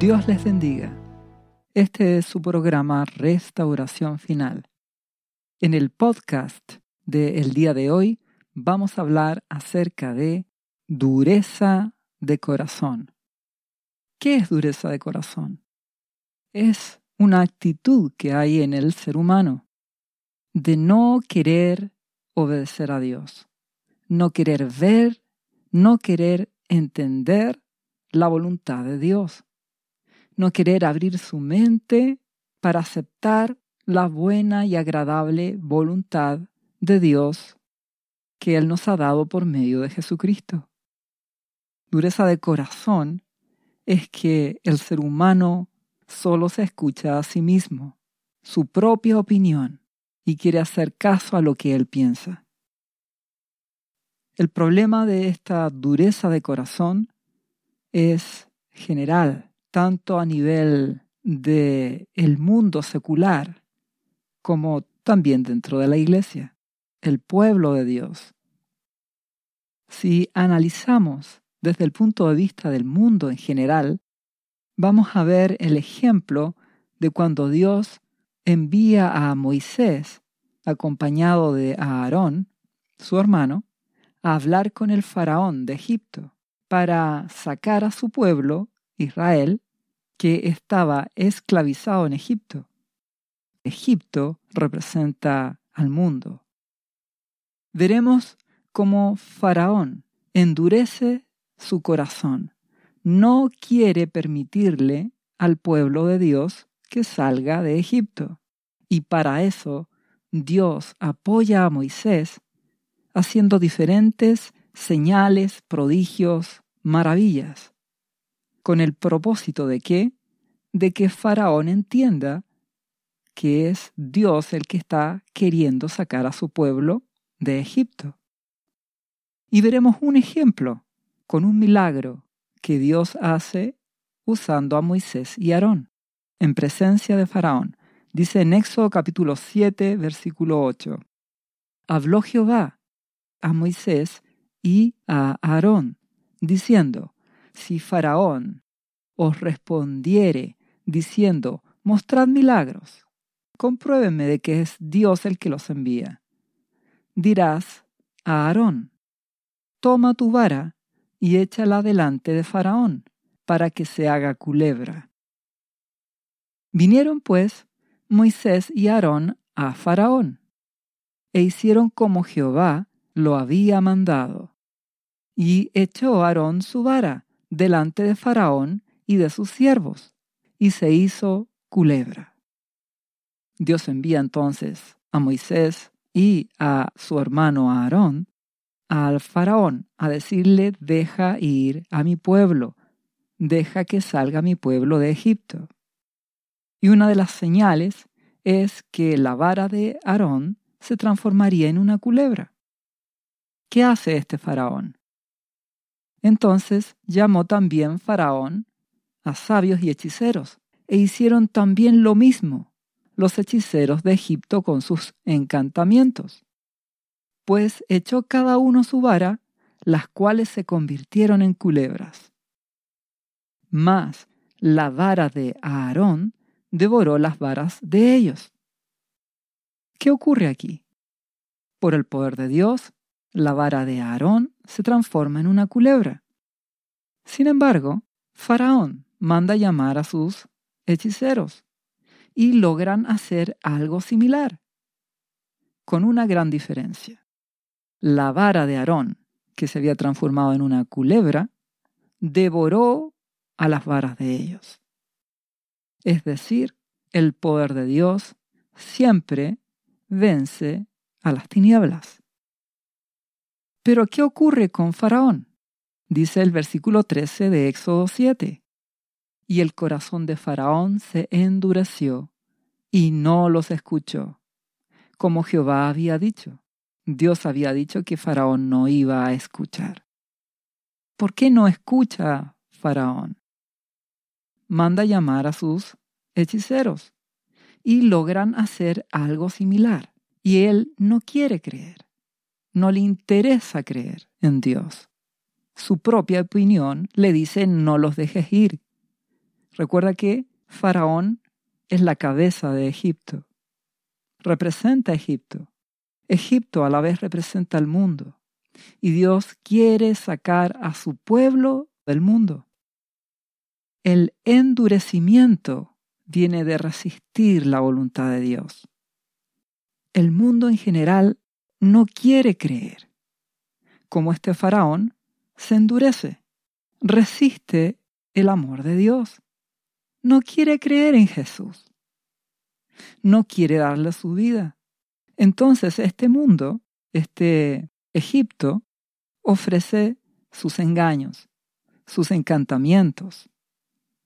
Dios les bendiga. Este es su programa Restauración Final. En el podcast de el día de hoy vamos a hablar acerca de dureza de corazón. ¿Qué es dureza de corazón? Es una actitud que hay en el ser humano de no querer obedecer a Dios, no querer ver, no querer entender la voluntad de Dios, no querer abrir su mente para aceptar la buena y agradable voluntad de Dios que Él nos ha dado por medio de Jesucristo. Dureza de corazón es que el ser humano solo se escucha a sí mismo, su propia opinión, y quiere hacer caso a lo que él piensa. El problema de esta dureza de corazón es general, tanto a nivel de el mundo secular como también dentro de la iglesia, el pueblo de Dios. Si analizamos desde el punto de vista del mundo en general, vamos a ver el ejemplo de cuando Dios envía a Moisés, acompañado de Aarón, su hermano, a hablar con el faraón de Egipto para sacar a su pueblo, Israel, que estaba esclavizado en Egipto. Egipto representa al mundo. Veremos cómo Faraón endurece su corazón, no quiere permitirle al pueblo de Dios que salga de Egipto. Y para eso Dios apoya a Moisés haciendo diferentes señales, prodigios, maravillas, con el propósito de que de que Faraón entienda que es Dios el que está queriendo sacar a su pueblo de Egipto. Y veremos un ejemplo con un milagro que Dios hace usando a Moisés y Aarón en presencia de Faraón. Dice en Éxodo capítulo 7, versículo 8. Habló Jehová a Moisés y a Aarón, diciendo, si Faraón os respondiere diciendo, mostrad milagros, compruébenme de que es Dios el que los envía. Dirás a Aarón, toma tu vara y échala delante de Faraón, para que se haga culebra. Vinieron pues Moisés y Aarón a Faraón, e hicieron como Jehová lo había mandado. Y echó Aarón su vara delante de Faraón y de sus siervos, y se hizo culebra. Dios envía entonces a Moisés y a su hermano Aarón al faraón a decirle, deja ir a mi pueblo, deja que salga mi pueblo de Egipto. Y una de las señales es que la vara de Aarón se transformaría en una culebra. ¿Qué hace este faraón? Entonces llamó también faraón a sabios y hechiceros, e hicieron también lo mismo los hechiceros de Egipto con sus encantamientos pues echó cada uno su vara, las cuales se convirtieron en culebras. Mas la vara de Aarón devoró las varas de ellos. ¿Qué ocurre aquí? Por el poder de Dios, la vara de Aarón se transforma en una culebra. Sin embargo, Faraón manda llamar a sus hechiceros y logran hacer algo similar, con una gran diferencia la vara de Aarón, que se había transformado en una culebra, devoró a las varas de ellos. Es decir, el poder de Dios siempre vence a las tinieblas. Pero ¿qué ocurre con Faraón? Dice el versículo 13 de Éxodo 7. Y el corazón de Faraón se endureció y no los escuchó, como Jehová había dicho. Dios había dicho que Faraón no iba a escuchar. ¿Por qué no escucha Faraón? Manda llamar a sus hechiceros y logran hacer algo similar. Y él no quiere creer, no le interesa creer en Dios. Su propia opinión le dice no los dejes ir, Recuerda que Faraón es la cabeza de Egipto. Representa a Egipto. Egipto a la vez representa al mundo. Y Dios quiere sacar a su pueblo del mundo. El endurecimiento viene de resistir la voluntad de Dios. El mundo en general no quiere creer. Como este faraón, se endurece, resiste el amor de Dios. No quiere creer en Jesús. No quiere darle su vida. Entonces este mundo, este Egipto, ofrece sus engaños, sus encantamientos,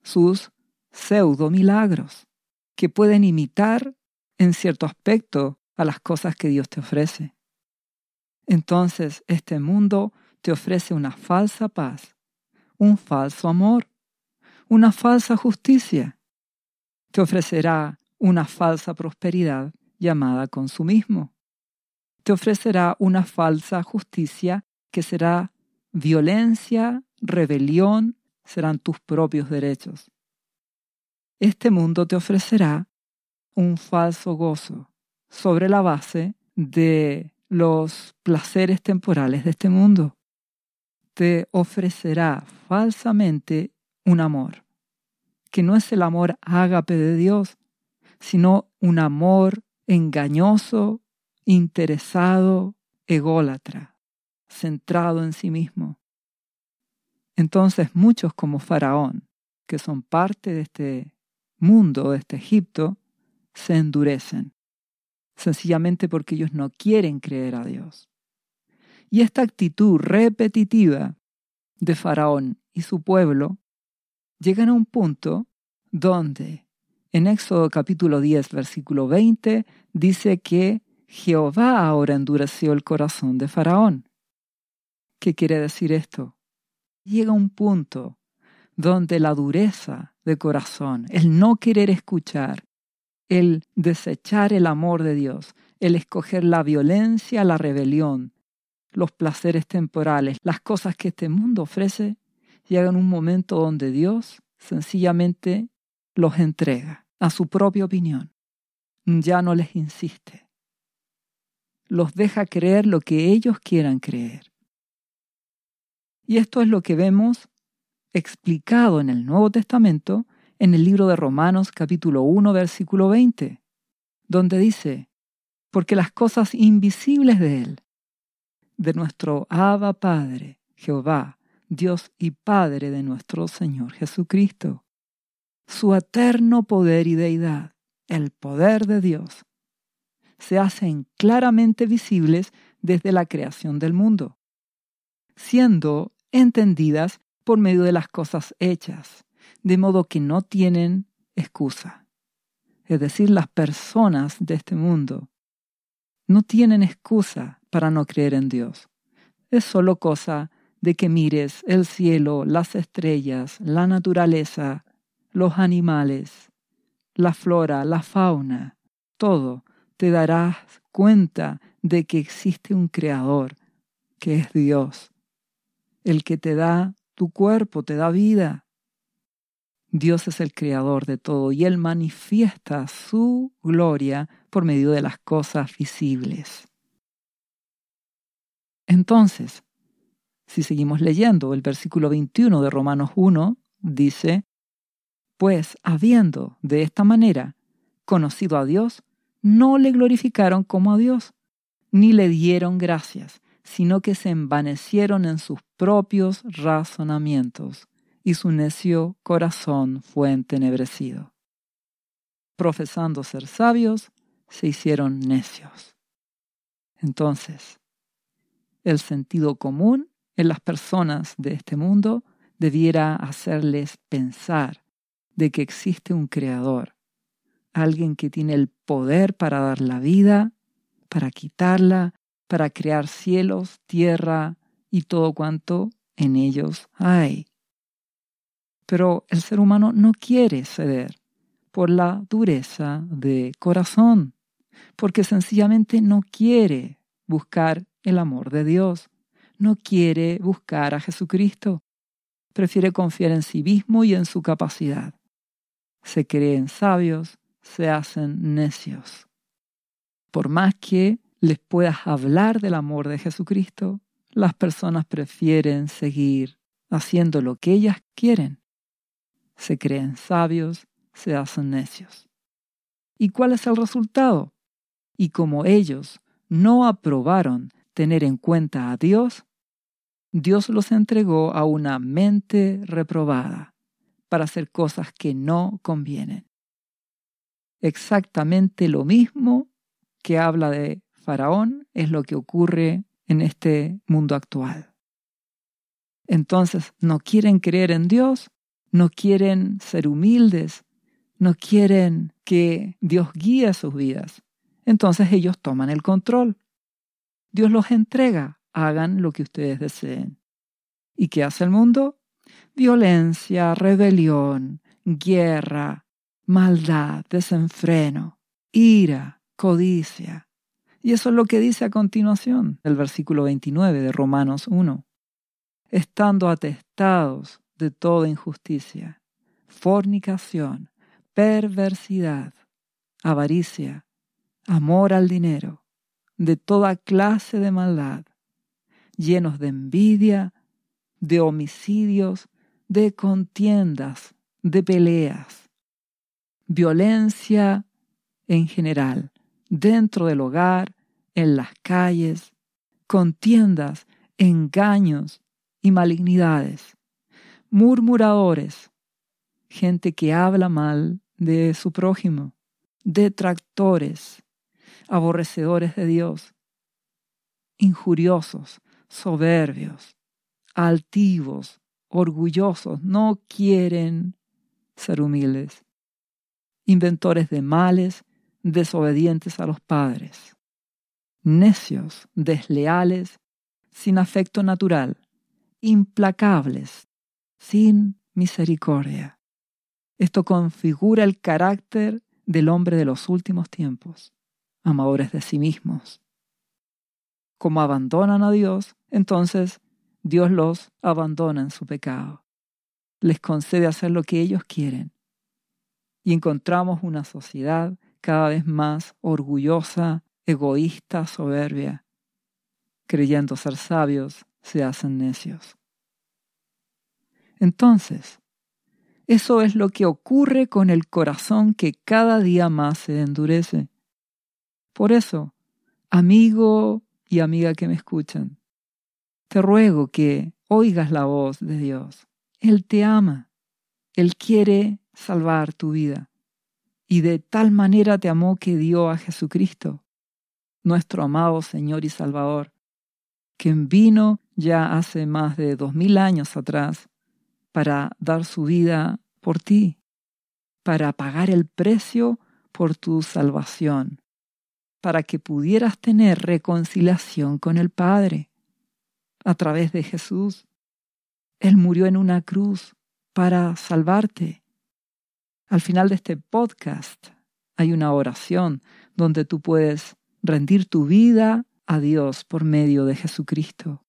sus pseudo milagros, que pueden imitar en cierto aspecto a las cosas que Dios te ofrece. Entonces este mundo te ofrece una falsa paz, un falso amor, una falsa justicia. Te ofrecerá una falsa prosperidad llamada consumismo. Te ofrecerá una falsa justicia que será violencia, rebelión, serán tus propios derechos. Este mundo te ofrecerá un falso gozo, sobre la base de los placeres temporales de este mundo. Te ofrecerá falsamente un amor, que no es el amor ágape de Dios, sino un amor engañoso, interesado, ególatra, centrado en sí mismo. Entonces muchos como Faraón, que son parte de este mundo, de este Egipto, se endurecen sencillamente porque ellos no quieren creer a Dios. Y esta actitud repetitiva de Faraón y su pueblo llegan a un punto donde en Éxodo capítulo 10, versículo 20, dice que Jehová ahora endureció el corazón de Faraón. ¿Qué quiere decir esto? Llega un punto donde la dureza de corazón, el no querer escuchar, el desechar el amor de Dios, el escoger la violencia, la rebelión, los placeres temporales, las cosas que este mundo ofrece, llegan un momento donde Dios sencillamente los entrega a su propia opinión. Ya no les insiste. Los deja creer lo que ellos quieran creer. Y esto es lo que vemos explicado en el Nuevo Testamento en el libro de Romanos capítulo 1 versículo 20, donde dice, porque las cosas invisibles de Él, de nuestro Abba Padre, Jehová, Dios y Padre de nuestro Señor Jesucristo, su eterno poder y deidad, el poder de Dios, se hacen claramente visibles desde la creación del mundo, siendo entendidas por medio de las cosas hechas, de modo que no tienen excusa. Es decir, las personas de este mundo no tienen excusa para no creer en Dios. Es solo cosa de que mires el cielo, las estrellas, la naturaleza, los animales, la flora, la fauna, todo, te darás cuenta de que existe un creador, que es Dios, el que te da tu cuerpo, te da vida, Dios es el creador de todo y Él manifiesta su gloria por medio de las cosas visibles. Entonces, si seguimos leyendo el versículo 21 de Romanos 1, dice, Pues habiendo de esta manera conocido a Dios, no le glorificaron como a Dios, ni le dieron gracias, sino que se envanecieron en sus propios razonamientos y su necio corazón fue entenebrecido. Profesando ser sabios, se hicieron necios. Entonces, el sentido común en las personas de este mundo debiera hacerles pensar de que existe un creador, alguien que tiene el poder para dar la vida, para quitarla, para crear cielos, tierra y todo cuanto en ellos hay. Pero el ser humano no quiere ceder por la dureza de corazón, porque sencillamente no quiere buscar el amor de Dios, no quiere buscar a Jesucristo, prefiere confiar en sí mismo y en su capacidad, se creen sabios, se hacen necios. Por más que les puedas hablar del amor de Jesucristo, las personas prefieren seguir haciendo lo que ellas quieren. Se creen sabios, se hacen necios. ¿Y cuál es el resultado? Y como ellos no aprobaron tener en cuenta a Dios, Dios los entregó a una mente reprobada para hacer cosas que no convienen. Exactamente lo mismo que habla de Faraón es lo que ocurre en este mundo actual. Entonces, no quieren creer en Dios, no quieren ser humildes, no quieren que Dios guíe sus vidas. Entonces ellos toman el control. Dios los entrega, hagan lo que ustedes deseen. ¿Y qué hace el mundo? Violencia, rebelión, guerra, maldad, desenfreno, ira, codicia. Y eso es lo que dice a continuación el versículo 29 de Romanos 1. Estando atestados de toda injusticia, fornicación, perversidad, avaricia, amor al dinero, de toda clase de maldad, llenos de envidia, de homicidios, de contiendas, de peleas, violencia en general, dentro del hogar, en las calles, contiendas, engaños y malignidades, murmuradores, gente que habla mal de su prójimo, detractores, aborrecedores de Dios, injuriosos, soberbios, altivos, orgullosos, no quieren ser humildes, inventores de males, desobedientes a los padres, necios, desleales, sin afecto natural, implacables, sin misericordia. Esto configura el carácter del hombre de los últimos tiempos, amadores de sí mismos. Como abandonan a Dios, entonces Dios los abandona en su pecado. Les concede hacer lo que ellos quieren. Y encontramos una sociedad cada vez más orgullosa, egoísta, soberbia. Creyendo ser sabios, se hacen necios. Entonces, eso es lo que ocurre con el corazón que cada día más se endurece. Por eso, amigo y amiga que me escuchan, te ruego que oigas la voz de Dios. Él te ama. Él quiere salvar tu vida y de tal manera te amó que dio a Jesucristo, nuestro amado Señor y Salvador, quien vino ya hace más de dos mil años atrás para dar su vida por ti, para pagar el precio por tu salvación, para que pudieras tener reconciliación con el Padre a través de Jesús. Él murió en una cruz para salvarte al final de este podcast hay una oración donde tú puedes rendir tu vida a Dios por medio de Jesucristo.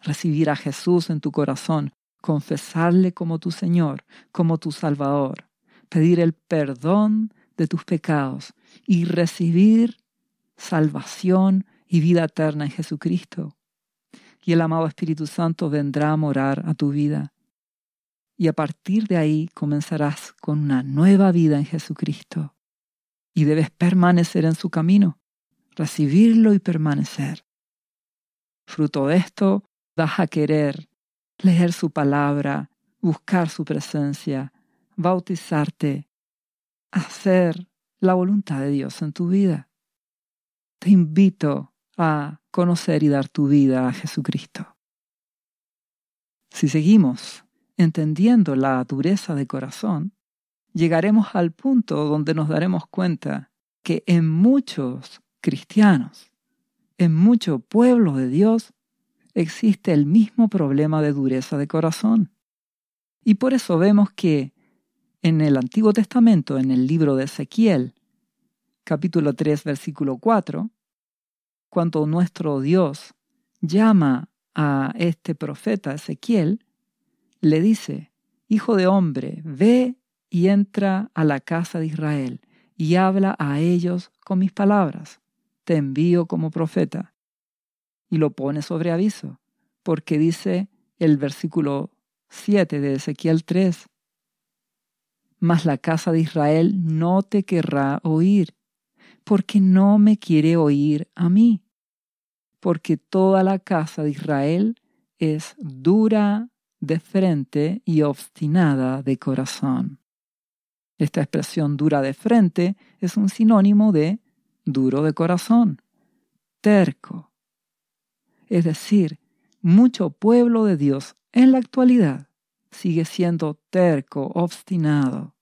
Recibir a Jesús en tu corazón, confesarle como tu Señor, como tu Salvador, pedir el perdón de tus pecados y recibir salvación y vida eterna en Jesucristo. Y el amado Espíritu Santo vendrá a morar a tu vida y a partir de ahí comenzarás con una nueva vida en Jesucristo. Y debes permanecer en su camino, recibirlo y permanecer. Fruto de esto, vas a querer leer su palabra, buscar su presencia, bautizarte, hacer la voluntad de Dios en tu vida. Te invito a conocer y dar tu vida a Jesucristo. Si seguimos entendiendo la dureza de corazón, llegaremos al punto donde nos daremos cuenta que en muchos cristianos, en mucho pueblo de Dios, existe el mismo problema de dureza de corazón. Y por eso vemos que en el Antiguo Testamento, en el libro de Ezequiel, capítulo 3, versículo 4, cuando nuestro Dios llama a este profeta Ezequiel, le dice, Hijo de hombre, ve y entra a la casa de Israel y habla a ellos con mis palabras. Te envío como profeta. Y lo pone sobre aviso, porque dice el versículo 7 de Ezequiel 3, Mas la casa de Israel no te querrá oír, porque no me quiere oír a mí, porque toda la casa de Israel es dura de frente y obstinada de corazón. Esta expresión dura de frente es un sinónimo de duro de corazón, terco. Es decir, mucho pueblo de Dios en la actualidad sigue siendo terco, obstinado.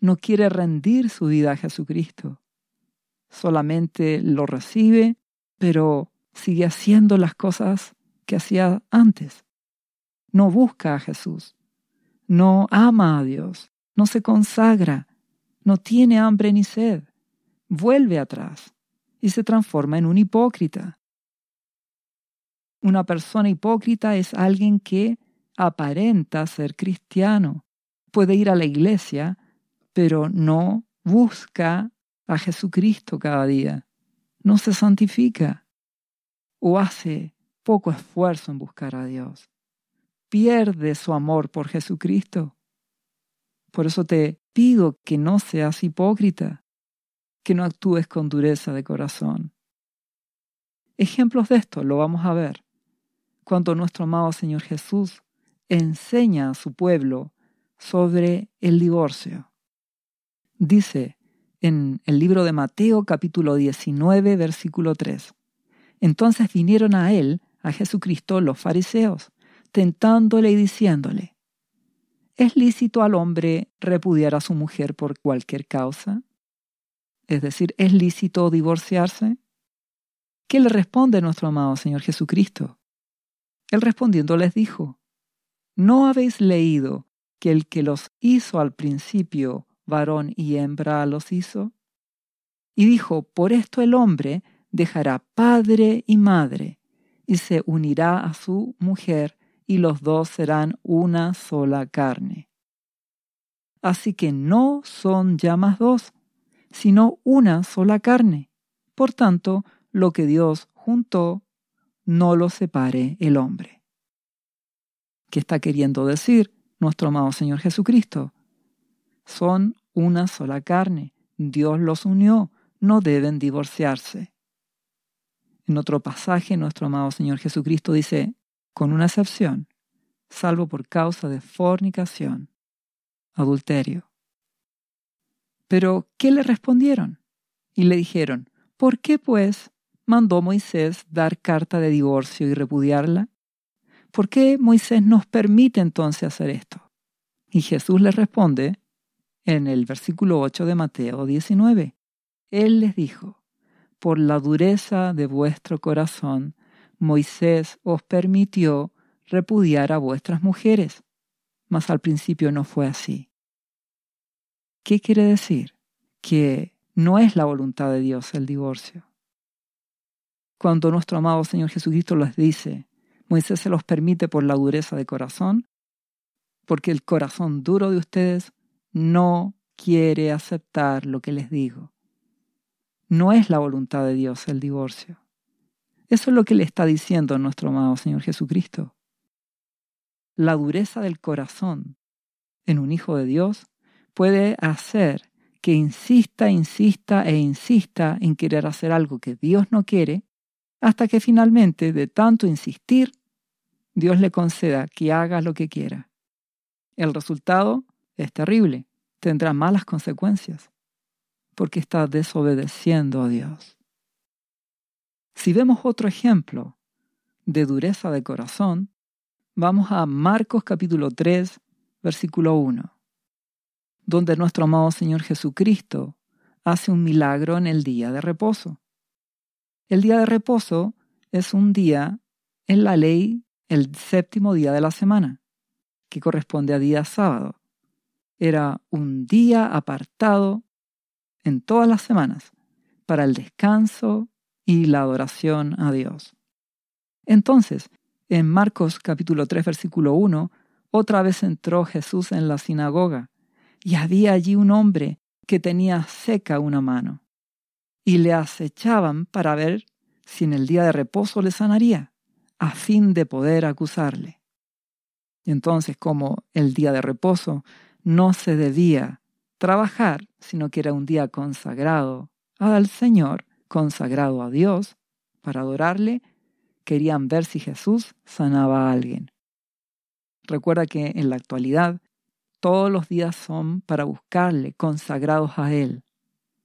No quiere rendir su vida a Jesucristo. Solamente lo recibe, pero sigue haciendo las cosas que hacía antes. No busca a Jesús. No ama a Dios no se consagra, no tiene hambre ni sed, vuelve atrás y se transforma en un hipócrita. Una persona hipócrita es alguien que aparenta ser cristiano, puede ir a la iglesia, pero no busca a Jesucristo cada día, no se santifica o hace poco esfuerzo en buscar a Dios, pierde su amor por Jesucristo. Por eso te pido que no seas hipócrita, que no actúes con dureza de corazón. Ejemplos de esto lo vamos a ver cuando nuestro amado Señor Jesús enseña a su pueblo sobre el divorcio. Dice en el libro de Mateo capítulo 19 versículo 3. Entonces vinieron a él, a Jesucristo, los fariseos, tentándole y diciéndole, ¿Es lícito al hombre repudiar a su mujer por cualquier causa? Es decir, ¿es lícito divorciarse? ¿Qué le responde nuestro amado Señor Jesucristo? Él respondiendo les dijo, ¿no habéis leído que el que los hizo al principio, varón y hembra los hizo? Y dijo, por esto el hombre dejará padre y madre, y se unirá a su mujer, y los dos serán una sola carne. Así que no son ya más dos, sino una sola carne. Por tanto, lo que Dios juntó, no lo separe el hombre. ¿Qué está queriendo decir nuestro amado Señor Jesucristo? Son una sola carne. Dios los unió, no deben divorciarse. En otro pasaje, nuestro amado Señor Jesucristo dice, con una excepción, salvo por causa de fornicación, adulterio. Pero, ¿qué le respondieron? Y le dijeron, ¿por qué pues mandó Moisés dar carta de divorcio y repudiarla? ¿Por qué Moisés nos permite entonces hacer esto? Y Jesús les responde en el versículo 8 de Mateo 19. Él les dijo, por la dureza de vuestro corazón Moisés os permitió repudiar a vuestras mujeres, mas al principio no fue así. ¿Qué quiere decir? Que no es la voluntad de Dios el divorcio. Cuando nuestro amado Señor Jesucristo les dice, Moisés se los permite por la dureza de corazón, porque el corazón duro de ustedes no quiere aceptar lo que les digo. No es la voluntad de Dios el divorcio. Eso es lo que le está diciendo nuestro amado Señor Jesucristo. La dureza del corazón en un hijo de Dios puede hacer que insista, insista e insista en querer hacer algo que Dios no quiere, hasta que finalmente, de tanto insistir, Dios le conceda que haga lo que quiera. El resultado es terrible, tendrá malas consecuencias, porque está desobedeciendo a Dios. Si vemos otro ejemplo de dureza de corazón, vamos a Marcos capítulo 3, versículo 1, donde nuestro amado Señor Jesucristo hace un milagro en el día de reposo. El día de reposo es un día en la ley, el séptimo día de la semana, que corresponde a día sábado. Era un día apartado en todas las semanas para el descanso y la adoración a Dios. Entonces, en Marcos capítulo 3 versículo 1, otra vez entró Jesús en la sinagoga y había allí un hombre que tenía seca una mano, y le acechaban para ver si en el día de reposo le sanaría, a fin de poder acusarle. Entonces, como el día de reposo no se debía trabajar, sino que era un día consagrado al Señor, consagrado a Dios, para adorarle, querían ver si Jesús sanaba a alguien. Recuerda que en la actualidad todos los días son para buscarle, consagrados a Él.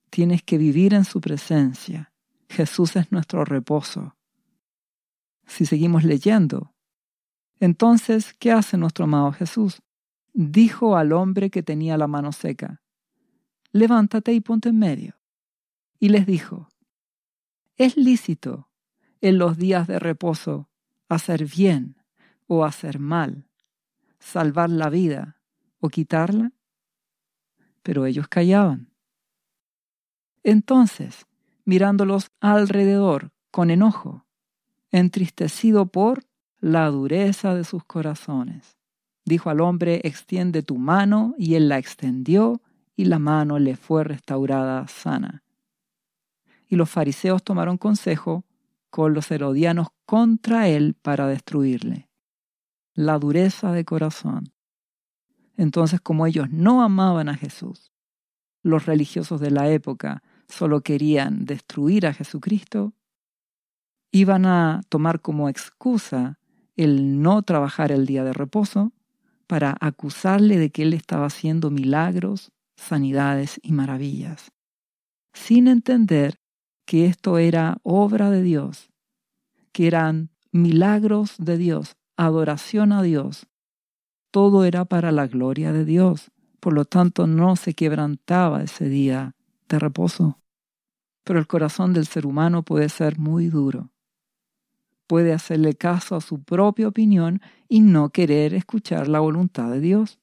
Tienes que vivir en su presencia. Jesús es nuestro reposo. Si seguimos leyendo, entonces, ¿qué hace nuestro amado Jesús? Dijo al hombre que tenía la mano seca, levántate y ponte en medio. Y les dijo, es lícito en los días de reposo hacer bien o hacer mal, salvar la vida o quitarla. Pero ellos callaban. Entonces, mirándolos alrededor con enojo, entristecido por la dureza de sus corazones, dijo al hombre, extiende tu mano, y él la extendió, y la mano le fue restaurada sana. Y los fariseos tomaron consejo con los herodianos contra él para destruirle. La dureza de corazón. Entonces, como ellos no amaban a Jesús, los religiosos de la época solo querían destruir a Jesucristo, iban a tomar como excusa el no trabajar el día de reposo para acusarle de que él estaba haciendo milagros, sanidades y maravillas, sin entender que esto era obra de Dios, que eran milagros de Dios, adoración a Dios. Todo era para la gloria de Dios, por lo tanto no se quebrantaba ese día de reposo. Pero el corazón del ser humano puede ser muy duro. Puede hacerle caso a su propia opinión y no querer escuchar la voluntad de Dios.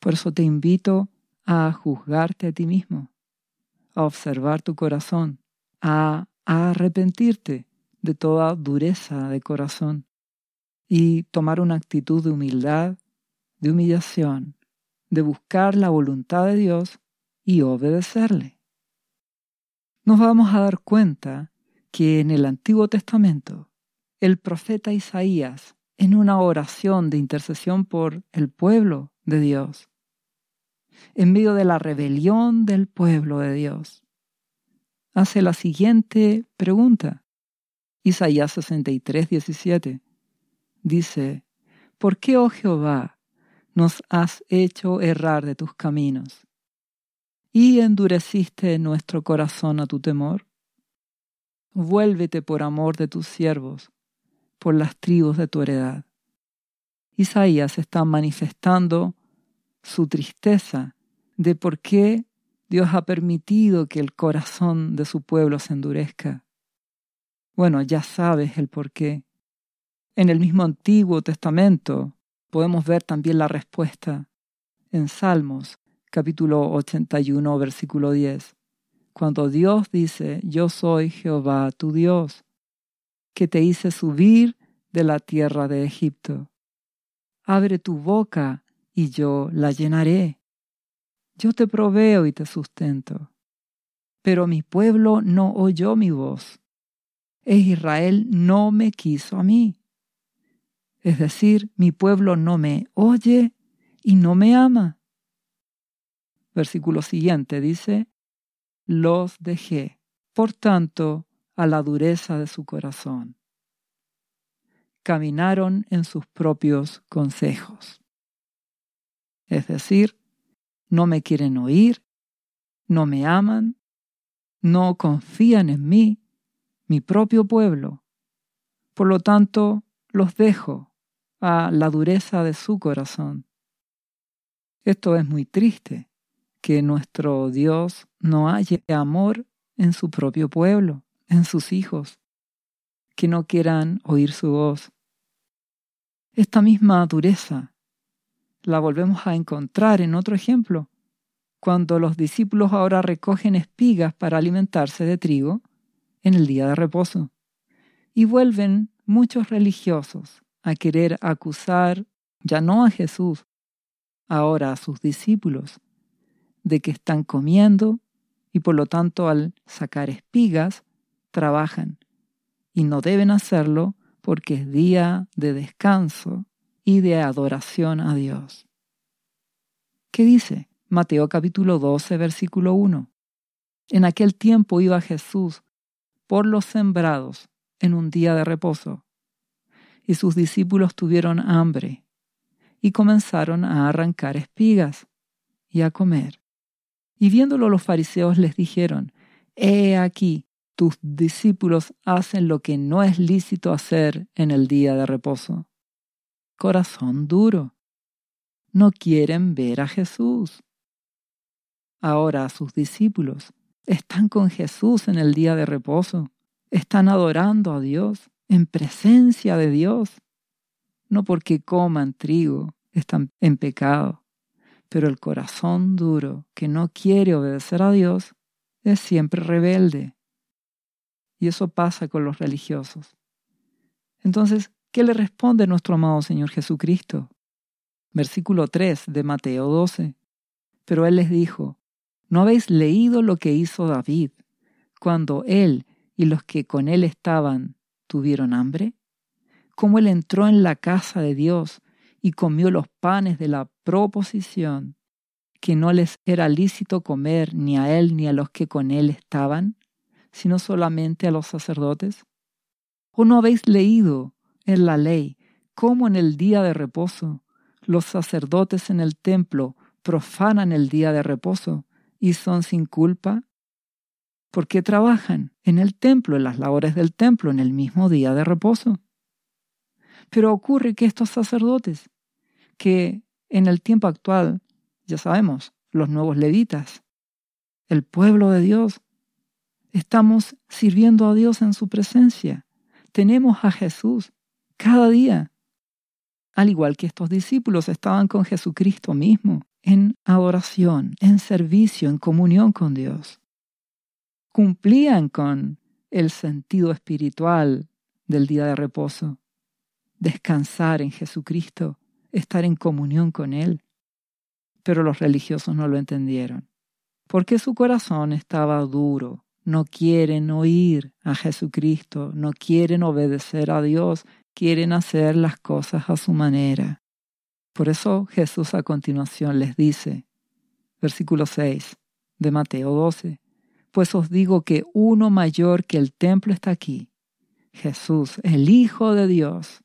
Por eso te invito a juzgarte a ti mismo a observar tu corazón, a, arrepentirte de toda dureza de corazón y tomar una actitud de humildad, de humillación, de buscar la voluntad de Dios y obedecerle. Nos vamos a dar cuenta que en el Antiguo Testamento el profeta Isaías, en una oración de intercesión por el pueblo de Dios, en medio de la rebelión del pueblo de Dios. Hace la siguiente pregunta. Isaías 63, 17. Dice, ¿por qué, oh Jehová, nos has hecho errar de tus caminos? ¿Y endureciste nuestro corazón a tu temor? Vuélvete por amor de tus siervos, por las tribus de tu heredad. Isaías está manifestando su tristeza de por qué Dios ha permitido que el corazón de su pueblo se endurezca. Bueno, ya sabes el por qué. En el mismo Antiguo Testamento podemos ver también la respuesta en Salmos capítulo 81 versículo 10, cuando Dios dice, yo soy Jehová tu Dios, que te hice subir de la tierra de Egipto. Abre tu boca y yo la llenaré. Yo te proveo y te sustento. Pero mi pueblo no oyó mi voz. E Israel no me quiso a mí. Es decir, mi pueblo no me oye y no me ama. Versículo siguiente dice, los dejé, por tanto, a la dureza de su corazón. Caminaron en sus propios consejos. Es decir, no me quieren oír, no me aman, no confían en mí, mi propio pueblo. Por lo tanto, los dejo a la dureza de su corazón. Esto es muy triste, que nuestro Dios no haya amor en su propio pueblo, en sus hijos, que no quieran oír su voz. Esta misma dureza la volvemos a encontrar en otro ejemplo, cuando los discípulos ahora recogen espigas para alimentarse de trigo en el día de reposo. Y vuelven muchos religiosos a querer acusar ya no a Jesús, ahora a sus discípulos de que están comiendo y por lo tanto al sacar espigas trabajan y no deben hacerlo porque es día de descanso y de adoración a Dios. ¿Qué dice? Mateo capítulo 12, versículo 1. En aquel tiempo iba Jesús por los sembrados en un día de reposo, y sus discípulos tuvieron hambre, y comenzaron a arrancar espigas y a comer. Y viéndolo los fariseos les dijeron, He aquí, tus discípulos hacen lo que no es lícito hacer en el día de reposo. Corazón duro. No quieren ver a Jesús. Ahora sus discípulos están con Jesús en el día de reposo. Están adorando a Dios, en presencia de Dios. No porque coman trigo, están en pecado. Pero el corazón duro que no quiere obedecer a Dios es siempre rebelde. Y eso pasa con los religiosos. Entonces, ¿qué le responde nuestro amado Señor Jesucristo? Versículo 3 de Mateo 12. Pero Él les dijo, ¿no habéis leído lo que hizo David cuando Él y los que con Él estaban tuvieron hambre? Cómo Él entró en la casa de Dios y comió los panes de la proposición, que no les era lícito comer ni a él ni a los que con él estaban, sino solamente a los sacerdotes? ¿O no habéis leído en la ley cómo en el día de reposo los sacerdotes en el templo profanan el día de reposo y son sin culpa? porque trabajan en el templo, en las labores del templo, en el mismo día de reposo. Pero ocurre que estos sacerdotes, que en el tiempo actual, ya sabemos, los nuevos levitas, el pueblo de Dios, estamos sirviendo a Dios en su presencia. Tenemos a Jesús cada día. Al igual que estos discípulos estaban con Jesucristo mismo, en adoración, en servicio, en comunión con Dios. Cumplían con el sentido espiritual del día de reposo descansar en Jesucristo, estar en comunión con Él. Pero los religiosos no lo entendieron, porque su corazón estaba duro, no quieren oír a Jesucristo, no quieren obedecer a Dios, quieren hacer las cosas a su manera. Por eso Jesús a continuación les dice, versículo 6 de Mateo 12, pues os digo que uno mayor que el templo está aquí, Jesús, el Hijo de Dios,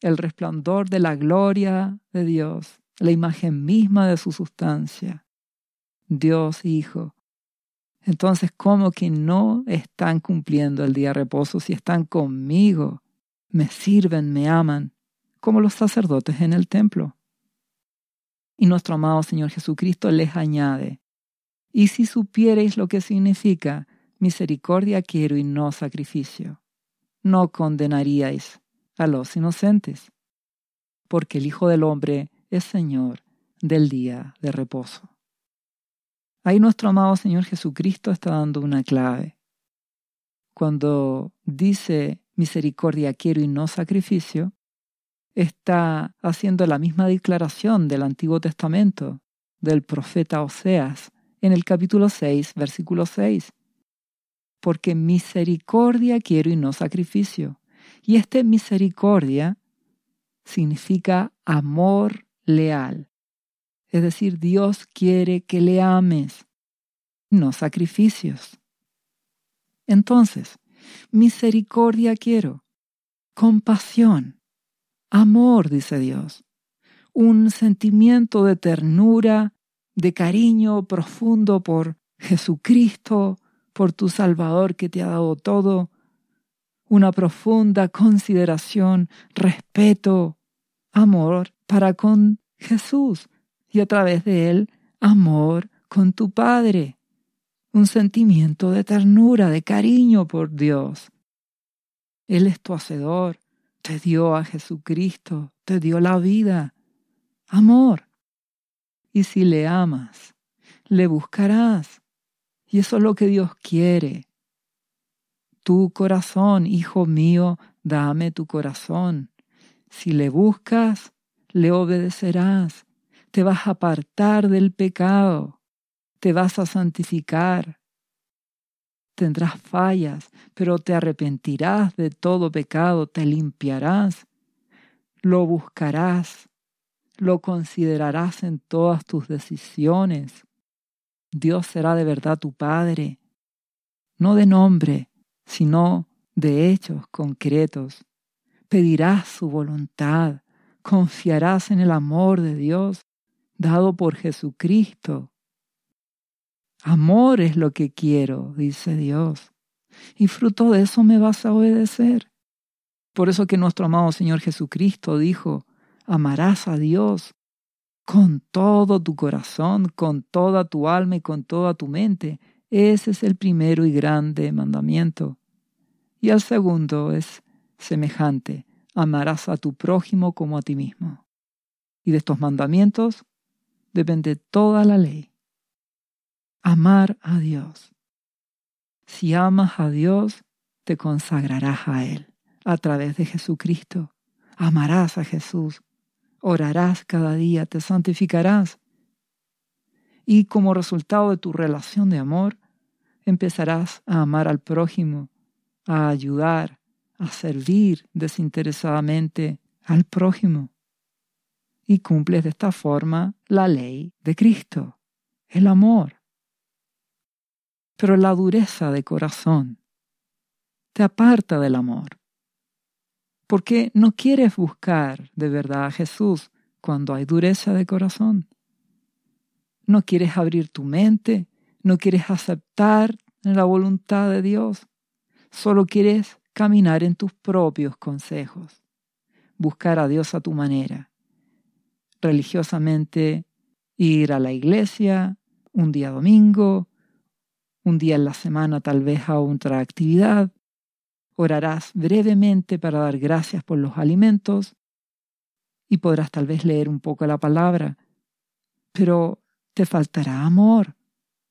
el resplandor de la gloria de Dios, la imagen misma de su sustancia. Dios Hijo. Entonces, ¿cómo que no están cumpliendo el día de reposo si están conmigo? Me sirven, me aman, como los sacerdotes en el templo. Y nuestro amado Señor Jesucristo les añade, y si supierais lo que significa misericordia quiero y no sacrificio, no condenaríais a los inocentes, porque el Hijo del Hombre es Señor del día de reposo. Ahí nuestro amado Señor Jesucristo está dando una clave. Cuando dice misericordia quiero y no sacrificio, está haciendo la misma declaración del Antiguo Testamento, del profeta Oseas, en el capítulo 6, versículo 6. Porque misericordia quiero y no sacrificio, y esta misericordia significa amor leal. Es decir, Dios quiere que le ames, no sacrificios. Entonces, misericordia quiero, compasión, amor, dice Dios, un sentimiento de ternura, de cariño profundo por Jesucristo, por tu Salvador que te ha dado todo, una profunda consideración, respeto, amor para con Jesús y a través de él amor con tu Padre, un sentimiento de ternura, de cariño por Dios. Él es tu hacedor, te dio a Jesucristo, te dio la vida, amor. Y si le amas, le buscarás. Y eso es lo que Dios quiere tu corazón, hijo mío, dame tu corazón. Si le buscas, le obedecerás. te vas a apartar del pecado, te vas a santificar. Tendrás fallas, pero te arrepentirás de todo pecado, te limpiarás, lo buscarás, lo considerarás en todas tus decisiones. Dios será de verdad tu Padre, no de nombre, sino de hechos concretos. Pedirás su voluntad, confiarás en el amor de Dios dado por Jesucristo. Amor es lo que quiero, dice Dios, y fruto de eso me vas a obedecer. Por eso que nuestro amado Señor Jesucristo dijo, amarás a Dios con todo tu corazón, con toda tu alma y con toda tu mente. Ese es el primero y grande mandamiento. Y el segundo es semejante, amarás a tu prójimo como a ti mismo. Y de estos mandamientos depende toda la ley. Amar a Dios. Si amas a Dios, te consagrarás a Él a través de Jesucristo. Amarás a Jesús orarás cada día, te santificarás. Y como resultado de tu relación de amor, empezarás a amar al prójimo, a ayudar, a servir desinteresadamente al prójimo. Y cumples de esta forma la ley de Cristo, el amor. Pero la dureza de corazón te aparta del amor porque no quieres buscar de verdad a Jesús cuando hay dureza de corazón. No quieres abrir tu mente, no quieres aceptar la voluntad de Dios, solo quieres caminar en tus propios consejos, buscar a Dios a tu manera, religiosamente ir a la iglesia un día domingo, un día en la semana tal vez a otra actividad, Orarás brevemente para dar gracias por los alimentos y podrás tal vez leer un poco la palabra, pero te faltará amor,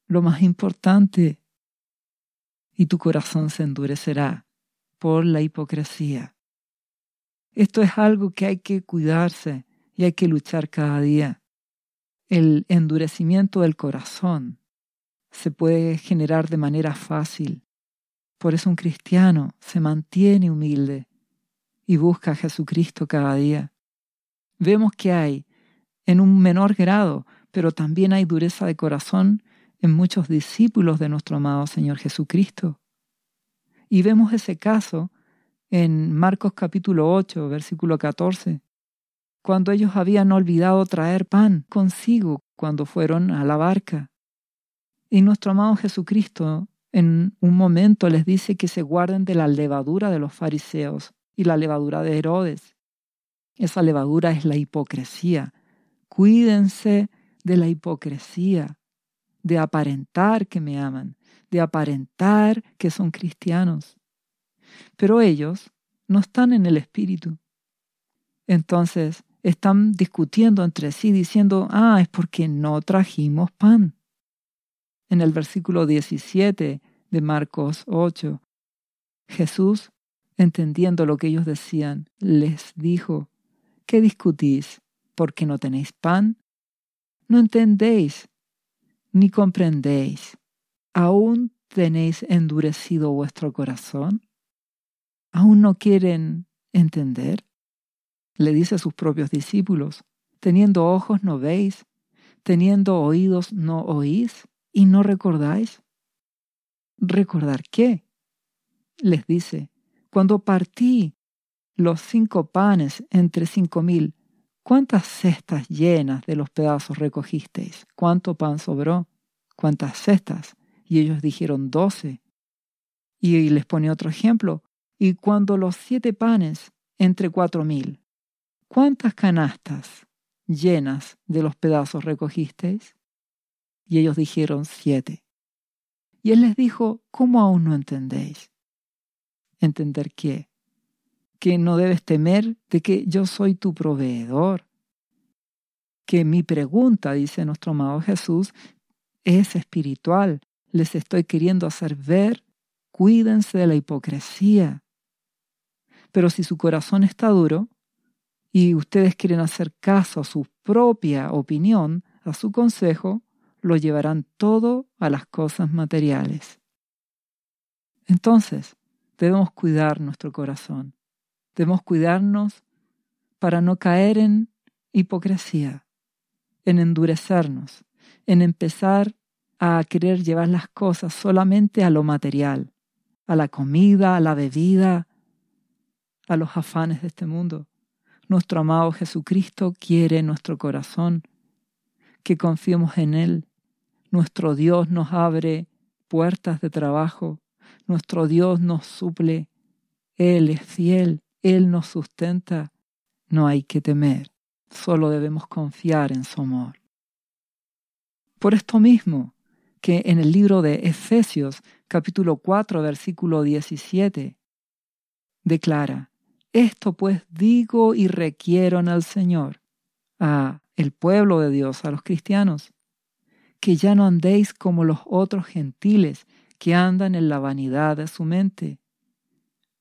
lo más importante, y tu corazón se endurecerá por la hipocresía. Esto es algo que hay que cuidarse y hay que luchar cada día. El endurecimiento del corazón se puede generar de manera fácil por eso un cristiano se mantiene humilde y busca a Jesucristo cada día. Vemos que hay, en un menor grado, pero también hay dureza de corazón en muchos discípulos de nuestro amado Señor Jesucristo. Y vemos ese caso en Marcos capítulo 8, versículo 14, cuando ellos habían olvidado traer pan consigo cuando fueron a la barca. Y nuestro amado Jesucristo en un momento les dice que se guarden de la levadura de los fariseos y la levadura de Herodes. Esa levadura es la hipocresía. Cuídense de la hipocresía, de aparentar que me aman, de aparentar que son cristianos. Pero ellos no están en el espíritu. Entonces están discutiendo entre sí diciendo, ah, es porque no trajimos pan en el versículo 17 de Marcos 8. Jesús, entendiendo lo que ellos decían, les dijo, ¿qué discutís? ¿Porque no tenéis pan? ¿No entendéis ni comprendéis? ¿Aún tenéis endurecido vuestro corazón? ¿Aún no quieren entender? Le dice a sus propios discípulos, teniendo ojos no veis, teniendo oídos no oís y no recordáis? ¿Recordar qué? Les dice, cuando partí los cinco panes entre cinco mil, ¿cuántas cestas llenas de los pedazos recogisteis? ¿Cuánto pan sobró? ¿Cuántas cestas? Y ellos dijeron doce. Y les pone otro ejemplo. Y cuando los siete panes entre cuatro mil, ¿cuántas canastas llenas de los pedazos recogisteis? Y ellos dijeron siete. Y él les dijo, ¿cómo aún no entendéis? ¿Entender qué? Que no debes temer de que yo soy tu proveedor. Que mi pregunta, dice nuestro amado Jesús, es espiritual. Les estoy queriendo hacer ver, cuídense de la hipocresía. Pero si su corazón está duro, y ustedes quieren hacer caso a su propia opinión, a su consejo, lo llevarán todo a las cosas materiales. Entonces, debemos cuidar nuestro corazón. Debemos cuidarnos para no caer en hipocresía, en endurecernos, en empezar a querer llevar las cosas solamente a lo material, a la comida, a la bebida, a los afanes de este mundo. Nuestro amado Jesucristo quiere nuestro corazón, que confiemos en Él. Nuestro Dios nos abre puertas de trabajo, nuestro Dios nos suple, Él es fiel, Él nos sustenta. No hay que temer, solo debemos confiar en su amor. Por esto mismo, que en el libro de Efesios capítulo 4 versículo 17 declara, esto pues digo y requiero en el Señor, a el pueblo de Dios, a los cristianos, que ya no andéis como los otros gentiles que andan en la vanidad de su mente,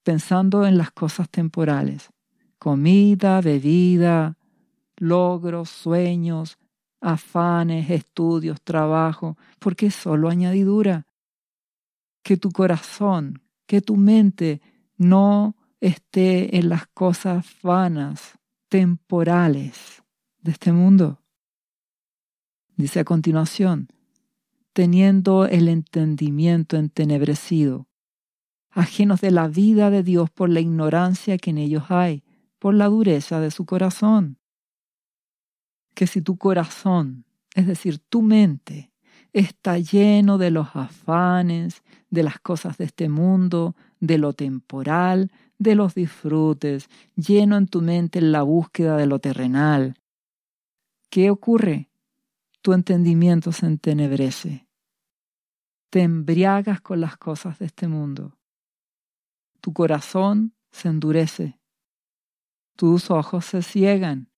pensando en las cosas temporales, comida, bebida, logros, sueños, afanes, estudios, trabajo, porque es solo añadidura. Que tu corazón, que tu mente no esté en las cosas vanas, temporales de este mundo. Dice a continuación, teniendo el entendimiento entenebrecido, ajenos de la vida de Dios por la ignorancia que en ellos hay, por la dureza de su corazón que si tu corazón, es decir, tu mente, está lleno de los afanes, de las cosas de este mundo, de lo temporal, de los disfrutes, lleno en tu mente en la búsqueda de lo terrenal. ¿Qué ocurre? Tu entendimiento se entenebrece. Te embriagas con las cosas de este mundo. Tu corazón se endurece. Tus ojos se ciegan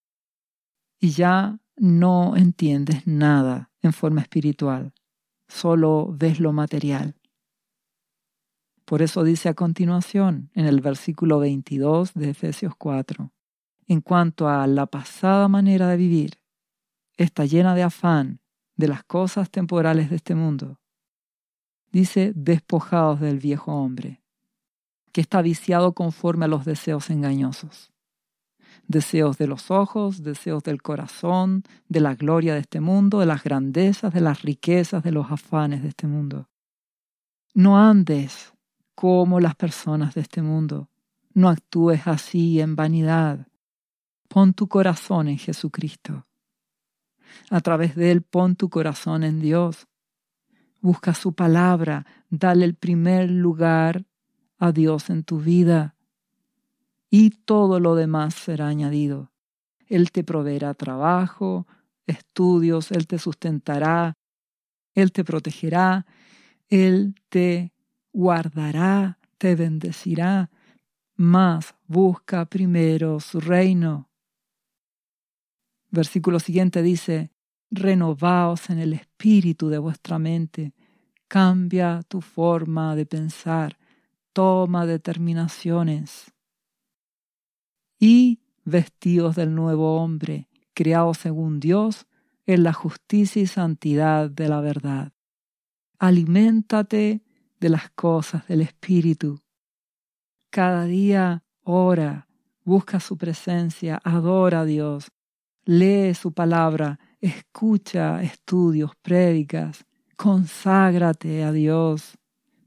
y ya no entiendes nada en forma espiritual, solo ves lo material. Por eso dice a continuación, en el versículo 22 de Efesios 4, en cuanto a la pasada manera de vivir, está llena de afán de las cosas temporales de este mundo. Dice, despojados del viejo hombre, que está viciado conforme a los deseos engañosos deseos de los ojos, deseos del corazón, de la gloria de este mundo, de las grandezas, de las riquezas, de los afanes de este mundo. No andes como las personas de este mundo. No actúes así en vanidad. Pon tu corazón en Jesucristo. A través de Él pon tu corazón en Dios. Busca su palabra, dale el primer lugar a Dios en tu vida y todo lo demás será añadido. Él te proveerá trabajo, estudios, Él te sustentará, Él te protegerá, Él te guardará, te bendecirá, mas busca primero su reino. Versículo siguiente dice, renovaos en el espíritu de vuestra mente, cambia tu forma de pensar, toma determinaciones y vestidos del nuevo hombre, creado según Dios en la justicia y santidad de la verdad. Aliméntate de las cosas del Espíritu. Cada día ora, busca su presencia, adora a Dios, lee su palabra, escucha estudios, prédicas, conságrate a Dios,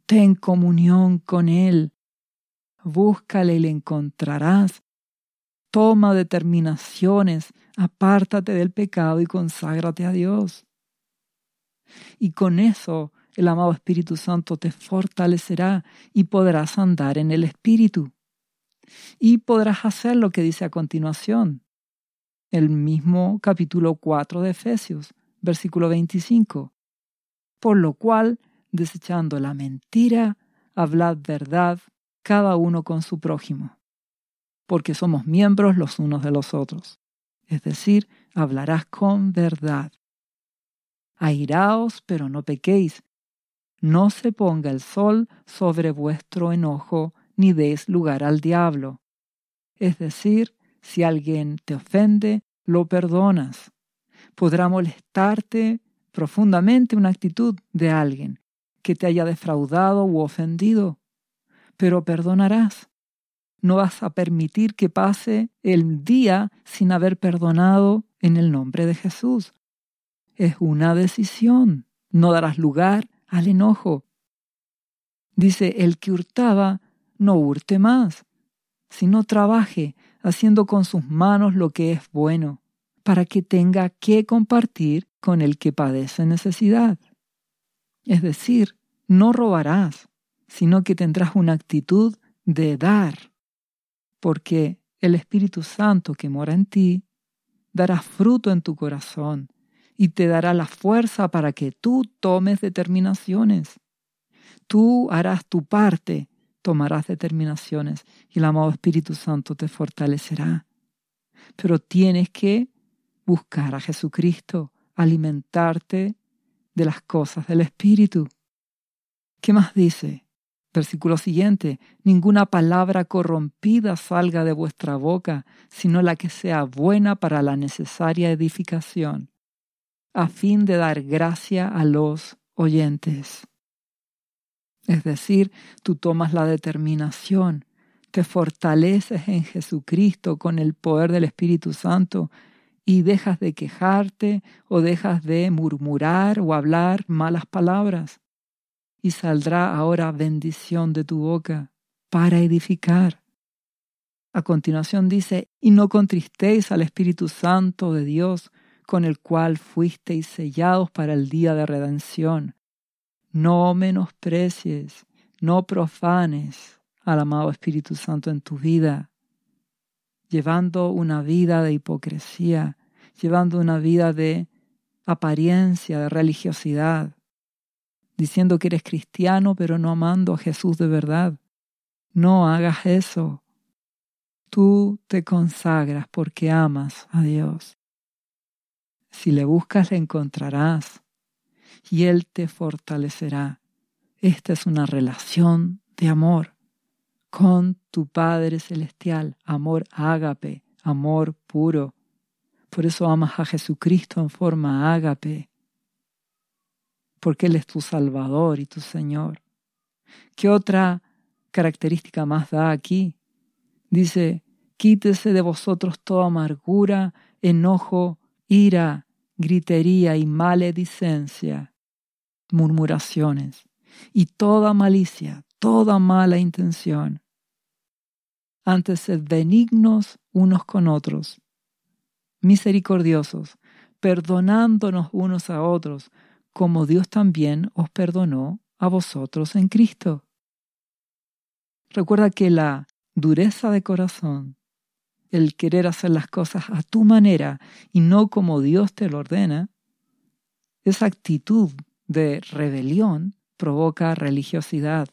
ten comunión con Él, búscale y le encontrarás Toma determinaciones, apártate del pecado y conságrate a Dios. Y con eso el amado Espíritu Santo te fortalecerá y podrás andar en el Espíritu. Y podrás hacer lo que dice a continuación, el mismo capítulo 4 de Efesios, versículo 25. Por lo cual, desechando la mentira, hablad verdad cada uno con su prójimo porque somos miembros los unos de los otros. Es decir, hablarás con verdad. Airaos, pero no pequéis. No se ponga el sol sobre vuestro enojo, ni deis lugar al diablo. Es decir, Si alguien te ofende, lo perdonas. Podrá molestarte profundamente una actitud de alguien que te haya defraudado u ofendido, pero perdonarás. No vas a permitir que pase el día sin haber perdonado en el nombre de Jesús. Es una decisión. No darás lugar al enojo. Dice, el que hurtaba, no hurte más, sino trabaje haciendo con sus manos lo que es bueno, para que tenga que compartir con el que padece necesidad. Es decir, no robarás, sino que tendrás una actitud de dar, porque el Espíritu Santo que mora en ti dará fruto en tu corazón y te dará la fuerza para que tú tomes determinaciones. Tú harás tu parte, tomarás determinaciones y el amado Espíritu Santo te fortalecerá. Pero tienes que buscar a Jesucristo, alimentarte de las cosas del Espíritu. ¿Qué más dice? Versículo siguiente, ninguna palabra corrompida salga de vuestra boca, sino la que sea buena para la necesaria edificación, a fin de dar gracia a los oyentes. Es decir, tú tomas la determinación, te fortaleces en Jesucristo con el poder del Espíritu Santo y dejas de quejarte o dejas de murmurar o hablar malas palabras y saldrá ahora bendición de tu boca para edificar. A continuación dice, y no contristéis al Espíritu Santo de Dios, con el cual fuisteis sellados para el día de redención. No menosprecies, no profanes al amado Espíritu Santo en tu vida, llevando una vida de hipocresía, llevando una vida de apariencia, de religiosidad, diciendo que eres cristiano pero no amando a Jesús de verdad. No hagas eso. Tú te consagras porque amas a Dios. Si le buscas, le encontrarás y Él te fortalecerá. Esta es una relación de amor con tu Padre Celestial, amor ágape, amor puro. Por eso amas a Jesucristo en forma ágape porque Él es tu Salvador y tu Señor. ¿Qué otra característica más da aquí? Dice, quítese de vosotros toda amargura, enojo, ira, gritería y maledicencia, murmuraciones y toda malicia, toda mala intención. Antes sed benignos unos con otros, misericordiosos, perdonándonos unos a otros, como Dios también os perdonó a vosotros en Cristo. Recuerda que la dureza de corazón, el querer hacer las cosas a tu manera y no como Dios te lo ordena, esa actitud de rebelión provoca religiosidad,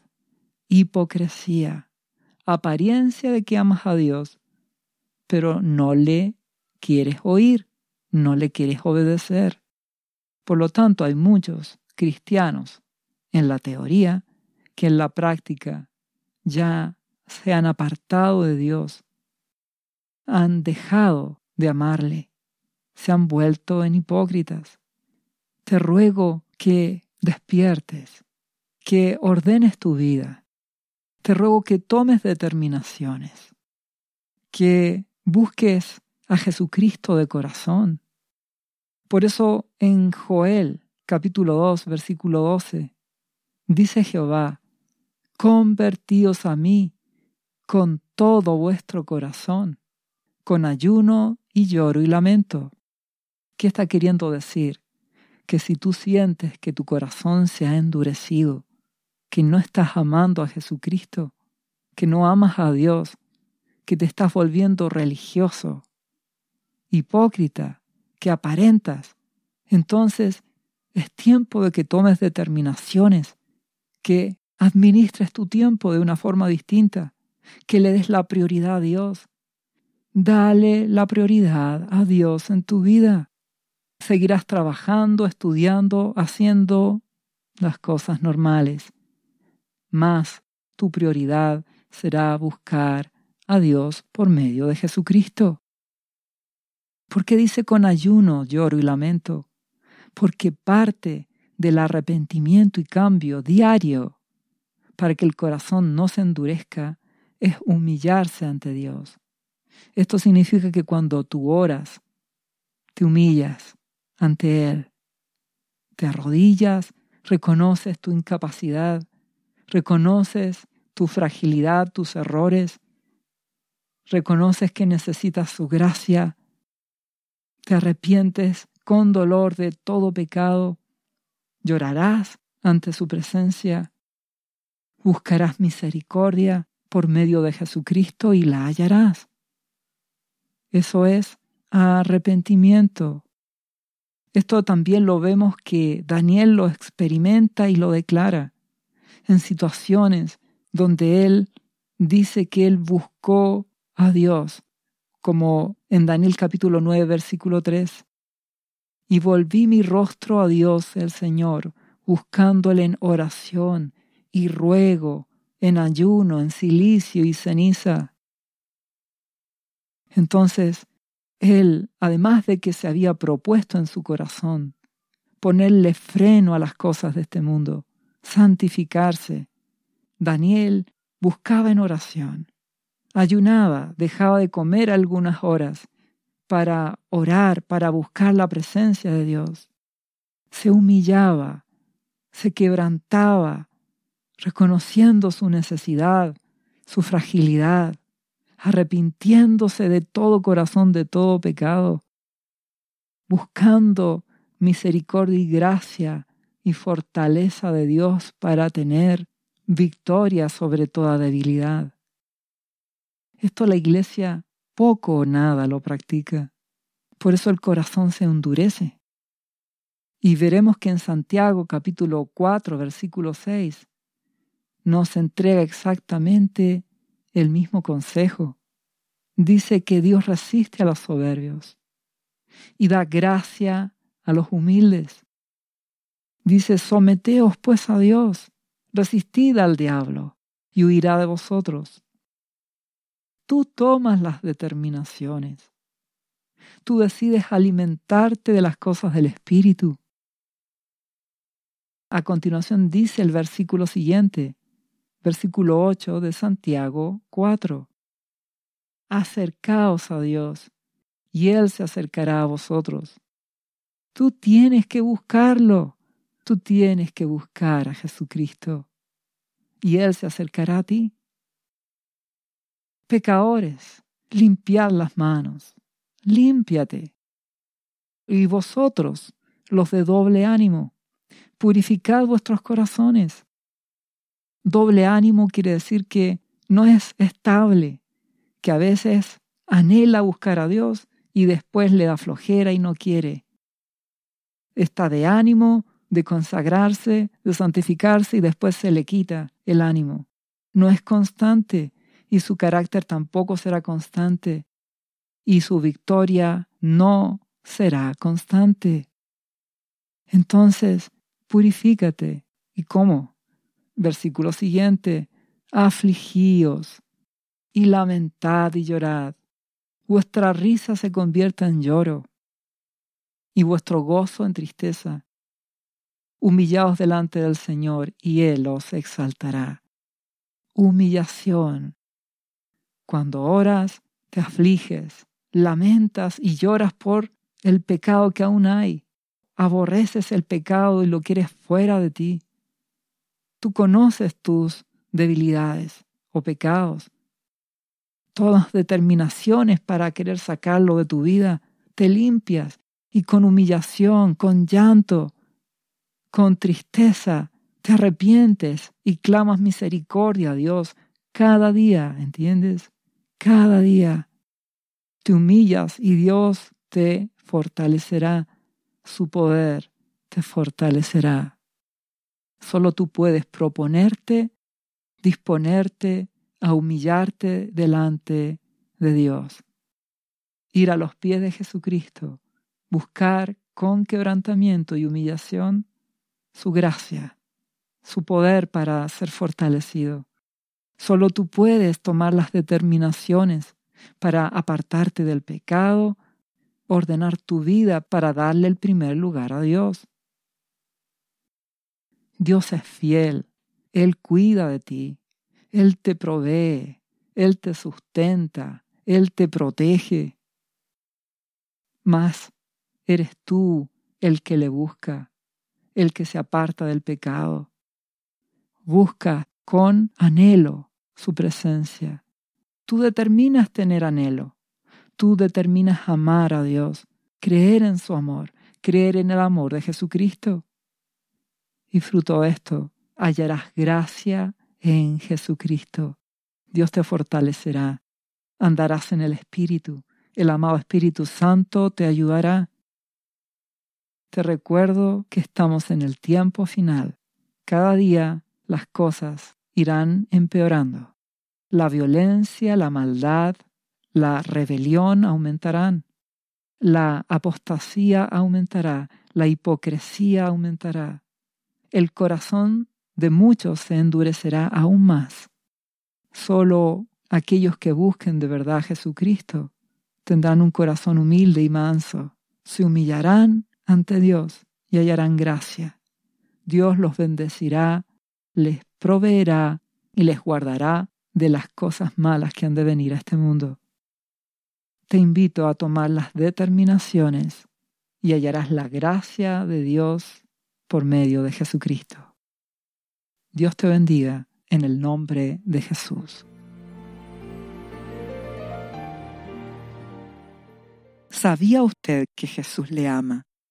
hipocresía, apariencia de que amas a Dios, pero no le quieres oír, no le quieres obedecer. Por lo tanto, hay muchos cristianos en la teoría que en la práctica ya se han apartado de Dios, han dejado de amarle, se han vuelto en hipócritas. Te ruego que despiertes, que ordenes tu vida. Te ruego que tomes determinaciones, que busques a Jesucristo de corazón, por eso en Joel capítulo 2 versículo 12 dice Jehová, convertíos a mí con todo vuestro corazón, con ayuno y lloro y lamento. ¿Qué está queriendo decir? Que si tú sientes que tu corazón se ha endurecido, que no estás amando a Jesucristo, que no amas a Dios, que te estás volviendo religioso, hipócrita, que aparentas, entonces es tiempo de que tomes determinaciones, que administres tu tiempo de una forma distinta, que le des la prioridad a Dios. Dale la prioridad a Dios en tu vida. Seguirás trabajando, estudiando, haciendo las cosas normales. Más tu prioridad será buscar a Dios por medio de Jesucristo. ¿Por qué dice con ayuno, lloro y lamento? Porque parte del arrepentimiento y cambio diario para que el corazón no se endurezca es humillarse ante Dios. Esto significa que cuando tú oras, te humillas ante Él, te arrodillas, reconoces tu incapacidad, reconoces tu fragilidad, tus errores, reconoces que necesitas su gracia, te arrepientes con dolor de todo pecado, llorarás ante su presencia, buscarás misericordia por medio de Jesucristo y la hallarás. Eso es arrepentimiento. Esto también lo vemos que Daniel lo experimenta y lo declara en situaciones donde él dice que él buscó a Dios, como en Daniel capítulo 9, versículo 3. Y volví mi rostro a Dios el Señor, buscándole en oración y ruego, en ayuno, en silicio y ceniza. Entonces, él, además de que se había propuesto en su corazón ponerle freno a las cosas de este mundo, santificarse, Daniel buscaba en oración, ayunaba, dejaba de comer algunas horas para orar, para buscar la presencia de Dios. Se humillaba, se quebrantaba, reconociendo su necesidad, su fragilidad, arrepintiéndose de todo corazón de todo pecado, buscando misericordia y gracia y fortaleza de Dios para tener victoria sobre toda debilidad. Esto la iglesia poco o nada lo practica. Por eso el corazón se endurece. Y veremos que en Santiago capítulo 4 versículo 6 nos entrega exactamente el mismo consejo. Dice que Dios resiste a los soberbios y da gracia a los humildes. Dice, someteos pues a Dios, resistid al diablo y huirá de vosotros. Tú tomas las determinaciones. Tú decides alimentarte de las cosas del Espíritu. A continuación dice el versículo siguiente, versículo 8 de Santiago 4. Acercaos a Dios, y Él se acercará a vosotros. Tú tienes que buscarlo, tú tienes que buscar a Jesucristo, y Él se acercará a ti. Pecadores, limpiad las manos, límpiate. Y vosotros, los de doble ánimo, purificad vuestros corazones Doble ánimo quiere decir que no es estable, que a veces anhela buscar a Dios y después le da flojera y no quiere. Está de ánimo, de consagrarse, de santificarse y después se le quita el ánimo. No es constante y su carácter tampoco será constante y su victoria no será constante. Entonces, purifícate. ¿Y cómo? Versículo siguiente, afligíos y lamentad y llorad. Vuestra risa se convierta en lloro y vuestro gozo en tristeza. Humillaos delante del Señor y Él os exaltará. Humillación. Cuando oras, te afliges, lamentas y lloras por el pecado que aún hay. Aborreces el pecado y lo quieres fuera de ti. Tú conoces tus debilidades o pecados. Todas determinaciones para querer sacarlo de tu vida, te limpias y con humillación, con llanto, con tristeza, te arrepientes y clamas misericordia a Dios cada día, ¿entiendes? Cada día te humillas y Dios te fortalecerá, su poder te fortalecerá. Solo tú puedes proponerte, disponerte a humillarte delante de Dios. Ir a los pies de Jesucristo, buscar con quebrantamiento y humillación su gracia, su poder para ser fortalecido. Solo tú puedes tomar las determinaciones para apartarte del pecado, ordenar tu vida para darle el primer lugar a Dios. Dios es fiel, Él cuida de ti, Él te provee, Él te sustenta, Él te protege. Mas eres tú el que le busca, el que se aparta del pecado. Busca con anhelo su presencia. Tú determinas tener anhelo. Tú determinas amar a Dios, creer en su amor, creer en el amor de Jesucristo. Y fruto de esto hallarás gracia en Jesucristo. Dios te fortalecerá. Andarás en el Espíritu. El amado Espíritu Santo te ayudará. Te recuerdo que estamos en el tiempo final. Cada día las cosas irán empeorando. La violencia, la maldad, la rebelión aumentarán. La apostasía aumentará. La hipocresía aumentará. El corazón de muchos se endurecerá aún más. Solo aquellos que busquen de verdad a Jesucristo tendrán un corazón humilde y manso. Se humillarán ante Dios y hallarán gracia. Dios los bendecirá, les proveerá y les guardará de las cosas malas que han de venir a este mundo. Te invito a tomar las determinaciones y hallarás la gracia de Dios por medio de Jesucristo. Dios te bendiga en el nombre de Jesús. ¿Sabía usted que Jesús le ama